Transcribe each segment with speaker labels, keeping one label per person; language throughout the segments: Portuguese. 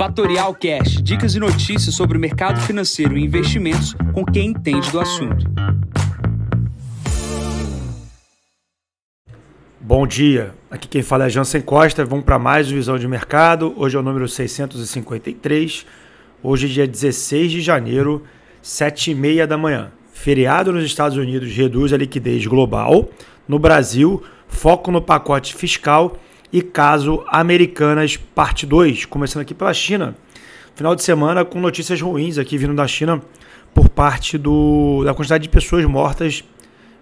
Speaker 1: Fatorial Cash, dicas e notícias sobre o mercado financeiro e investimentos com quem entende do assunto.
Speaker 2: Bom dia, aqui quem fala é Jansen Costa. Vamos para mais um Visão de Mercado. Hoje é o número 653. Hoje é dia 16 de janeiro, 7h30 da manhã. Feriado nos Estados Unidos reduz a liquidez global. No Brasil, foco no pacote fiscal e caso Americanas parte 2, começando aqui pela China. Final de semana com notícias ruins aqui vindo da China por parte do, da quantidade de pessoas mortas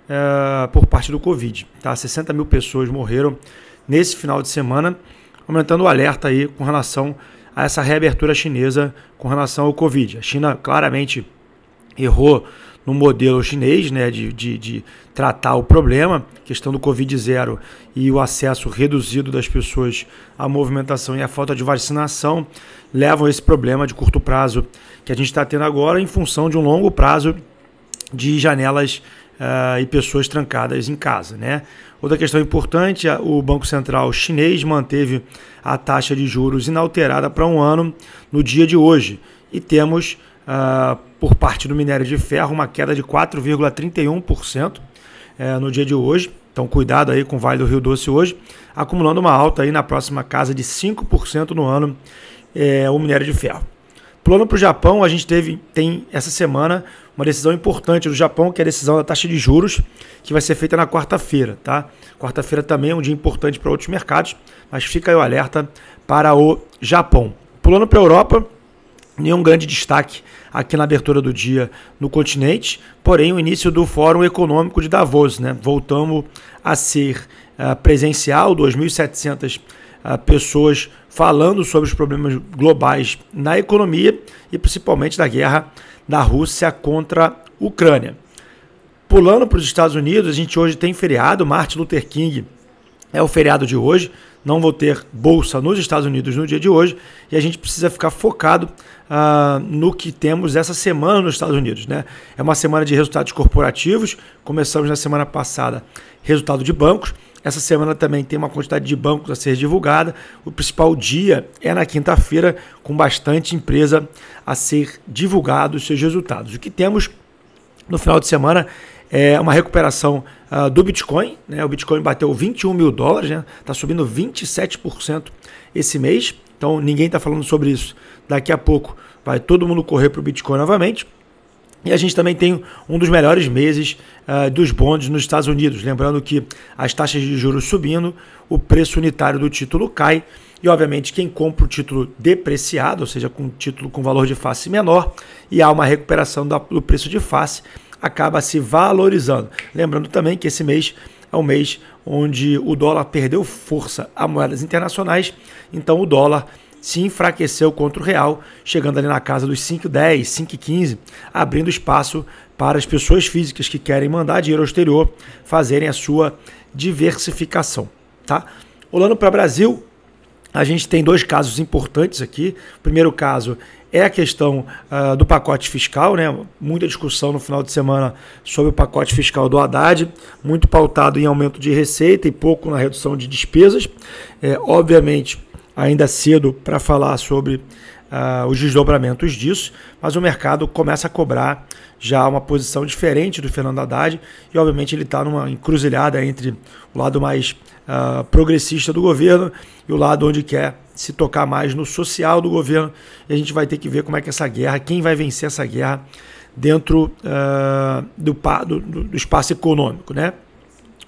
Speaker 2: é, por parte do Covid. Tá? 60 mil pessoas morreram nesse final de semana, aumentando o alerta aí com relação a essa reabertura chinesa com relação ao Covid. A China claramente errou no modelo chinês né, de, de, de tratar o problema, questão do Covid-0 e o acesso reduzido das pessoas à movimentação e a falta de vacinação, levam a esse problema de curto prazo que a gente está tendo agora em função de um longo prazo de janelas uh, e pessoas trancadas em casa. Né? Outra questão importante: o Banco Central chinês manteve a taxa de juros inalterada para um ano no dia de hoje. E temos uh, por parte do minério de ferro uma queda de 4,31% uh, eh, no dia de hoje. Então, cuidado aí com o Vale do Rio Doce hoje, acumulando uma alta aí na próxima casa de 5% no ano é, o minério de ferro. Plano para o Japão, a gente teve, tem essa semana uma decisão importante do Japão, que é a decisão da taxa de juros, que vai ser feita na quarta-feira. Tá? Quarta-feira também é um dia importante para outros mercados, mas fica aí o alerta para o Japão. Pulando para a Europa, nenhum grande destaque aqui na abertura do dia no continente, porém o início do Fórum Econômico de Davos, né? Voltamos a ser uh, presencial, 2.700 uh, pessoas falando sobre os problemas globais na economia e principalmente da guerra da Rússia contra a Ucrânia. Pulando para os Estados Unidos, a gente hoje tem feriado, Martin Luther King é o feriado de hoje não vou ter bolsa nos Estados Unidos no dia de hoje e a gente precisa ficar focado uh, no que temos essa semana nos Estados Unidos. Né? É uma semana de resultados corporativos, começamos na semana passada resultado de bancos. Essa semana também tem uma quantidade de bancos a ser divulgada. O principal dia é na quinta-feira, com bastante empresa a ser divulgado os seus resultados. O que temos no final de semana é uma recuperação uh, do Bitcoin. Né? O Bitcoin bateu 21 mil dólares, está né? Tá subindo 27% esse mês. Então ninguém está falando sobre isso. Daqui a pouco vai todo mundo correr para o Bitcoin novamente. E a gente também tem um dos melhores meses uh, dos bondes nos Estados Unidos. Lembrando que as taxas de juros subindo, o preço unitário do título cai. E, obviamente, quem compra o título depreciado, ou seja, com título com valor de face menor, e há uma recuperação do preço de face, acaba se valorizando. Lembrando também que esse mês é um mês onde o dólar perdeu força a moedas internacionais, então o dólar se enfraqueceu contra o real, chegando ali na casa dos 5,10, 5,15, abrindo espaço para as pessoas físicas que querem mandar dinheiro ao exterior fazerem a sua diversificação. Tá? Olhando para o Brasil, a gente tem dois casos importantes aqui. O primeiro caso é a questão uh, do pacote fiscal, né? Muita discussão no final de semana sobre o pacote fiscal do Haddad, muito pautado em aumento de receita e pouco na redução de despesas. É, obviamente, ainda cedo para falar sobre uh, os desdobramentos disso, mas o mercado começa a cobrar já uma posição diferente do Fernando Haddad e, obviamente, ele está numa encruzilhada entre o lado mais uh, progressista do governo e o lado onde quer se tocar mais no social do governo. E a gente vai ter que ver como é que essa guerra, quem vai vencer essa guerra dentro uh, do, do, do, espaço econômico, né?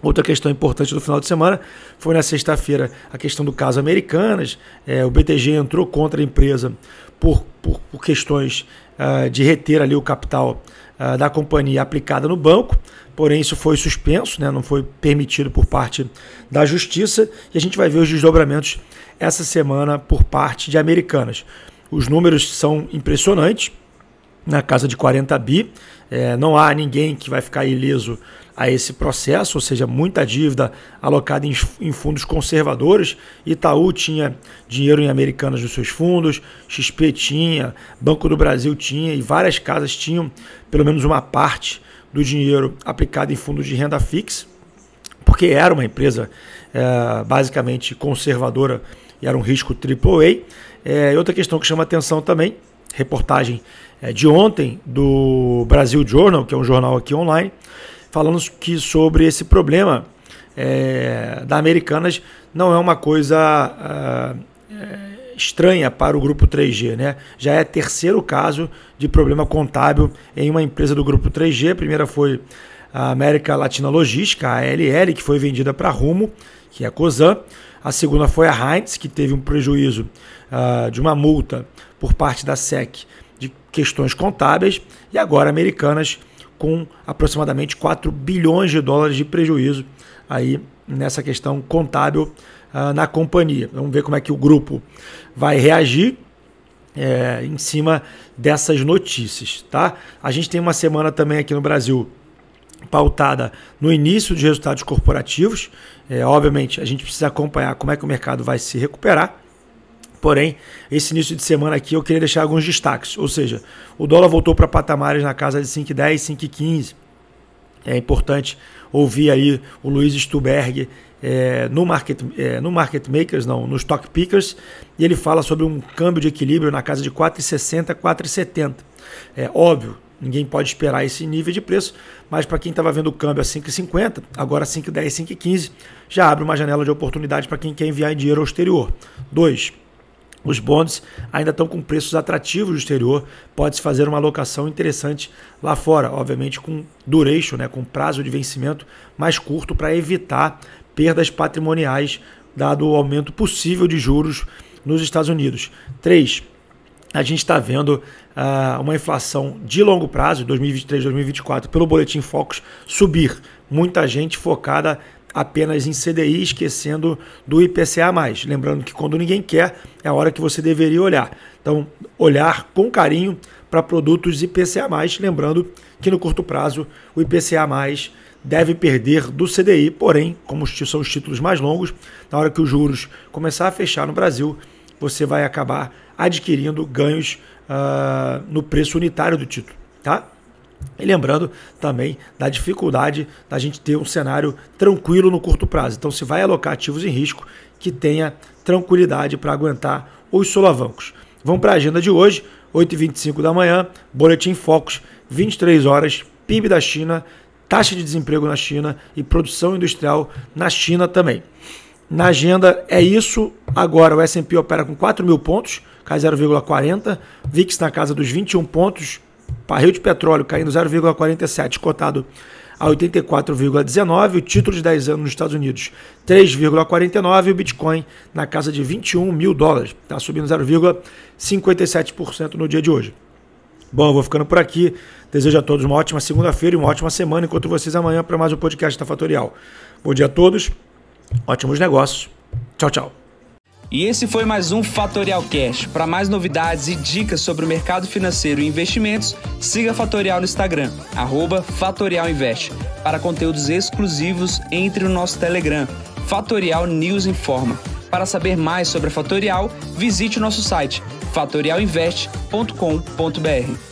Speaker 2: Outra questão importante do final de semana foi na sexta-feira a questão do caso Americanas. É, o BTG entrou contra a empresa por, por, por questões uh, de reter ali o capital uh, da companhia aplicada no banco. Porém, isso foi suspenso, né, não foi permitido por parte da justiça. E a gente vai ver os desdobramentos essa semana por parte de Americanas. Os números são impressionantes, na casa de 40 bi. É, não há ninguém que vai ficar ileso a esse processo, ou seja, muita dívida alocada em, em, fundos conservadores. Itaú tinha dinheiro em Americanas nos seus fundos, XP tinha, Banco do Brasil tinha e várias casas tinham pelo menos uma parte do dinheiro aplicado em fundos de renda fixa, porque era uma empresa é, basicamente conservadora e era um risco AAA. É, outra questão que chama atenção também, reportagem de ontem do Brasil Journal, que é um jornal aqui online, falando que sobre esse problema é, da Americanas não é uma coisa é, estranha para o grupo 3G, né? Já é terceiro caso de problema contábil em uma empresa do grupo 3G. A primeira foi a América Latina Logística, a ALL, que foi vendida para Rumo, que é a Cosan. A segunda foi a Heinz, que teve um prejuízo uh, de uma multa por parte da SEC questões contábeis. E agora Americanas com aproximadamente 4 bilhões de dólares de prejuízo aí nessa questão contábil uh, na companhia. Vamos ver como é que o grupo vai reagir é, em cima dessas notícias, tá? A gente tem uma semana também aqui no Brasil pautada no início de resultados corporativos. É, obviamente, a gente precisa acompanhar como é que o mercado vai se recuperar. Porém, esse início de semana aqui eu queria deixar alguns destaques. Ou seja, o dólar voltou para patamares na casa de 5,10, 5,15. É importante ouvir aí o Luiz Stuberg é, no, market, é, no Market Makers, não, no Stock Pickers, e ele fala sobre um câmbio de equilíbrio na casa de 4,60, 4,70. É óbvio, Ninguém pode esperar esse nível de preço, mas para quem estava vendo o câmbio a 5,50, agora 5,10, 5,15, já abre uma janela de oportunidade para quem quer enviar dinheiro ao exterior. Dois, os bonds ainda estão com preços atrativos no exterior, pode-se fazer uma alocação interessante lá fora, obviamente com duration, né, com prazo de vencimento mais curto para evitar perdas patrimoniais, dado o aumento possível de juros nos Estados Unidos. Três, a gente está vendo uh, uma inflação de longo prazo, 2023, 2024, pelo Boletim Focus, subir. Muita gente focada apenas em CDI, esquecendo do IPCA. Lembrando que quando ninguém quer, é a hora que você deveria olhar. Então, olhar com carinho para produtos IPCA. Lembrando que no curto prazo, o IPCA deve perder do CDI, porém, como são os títulos mais longos, na hora que os juros começar a fechar no Brasil, você vai acabar adquirindo ganhos uh, no preço unitário do título, tá? E lembrando também da dificuldade da gente ter um cenário tranquilo no curto prazo. Então, se vai alocar ativos em risco, que tenha tranquilidade para aguentar os solavancos. Vamos para a agenda de hoje, 8h25 da manhã, Boletim Focus, 23 horas, PIB da China, taxa de desemprego na China e produção industrial na China também. Na agenda é isso. Agora o S&P opera com 4 mil pontos, cai 0,40. VIX na casa dos 21 pontos. Barril de petróleo caindo 0,47, cotado a 84,19. O título de 10 anos nos Estados Unidos 3,49. E o Bitcoin na casa de 21 mil dólares. Está subindo 0,57% no dia de hoje. Bom, eu vou ficando por aqui. Desejo a todos uma ótima segunda-feira e uma ótima semana. Encontro vocês amanhã para mais um podcast da Fatorial. Bom dia a todos. Ótimos negócios. Tchau, tchau.
Speaker 1: E esse foi mais um Fatorial Cash. Para mais novidades e dicas sobre o mercado financeiro e investimentos, siga Fatorial no Instagram, @fatorialinvest. Para conteúdos exclusivos, entre no nosso Telegram, Fatorial News Informa. Para saber mais sobre a Fatorial, visite o nosso site fatorialinvest.com.br.